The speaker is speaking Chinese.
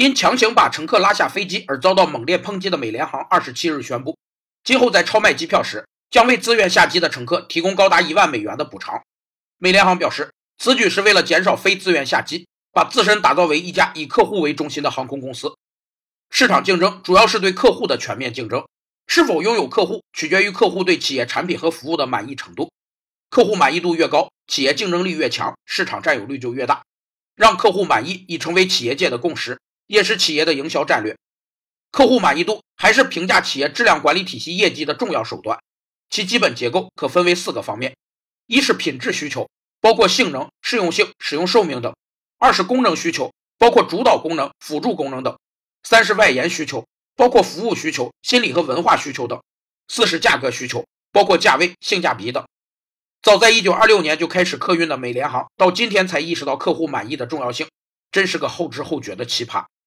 因强行把乘客拉下飞机而遭到猛烈抨击的美联航，二十七日宣布，今后在超卖机票时，将为自愿下机的乘客提供高达一万美元的补偿。美联航表示，此举是为了减少非自愿下机，把自身打造为一家以客户为中心的航空公司。市场竞争主要是对客户的全面竞争，是否拥有客户取决于客户对企业产品和服务的满意程度。客户满意度越高，企业竞争力越强，市场占有率就越大。让客户满意已成为企业界的共识，也是企业的营销战略。客户满意度还是评价企业质量管理体系业绩的重要手段。其基本结构可分为四个方面：一是品质需求，包括性能、适用性、使用寿命等；二是功能需求，包括主导功能、辅助功能等；三是外延需求，包括服务需求、心理和文化需求等；四是价格需求，包括价位、性价比等。早在1926年就开始客运的美联航，到今天才意识到客户满意的重要性，真是个后知后觉的奇葩。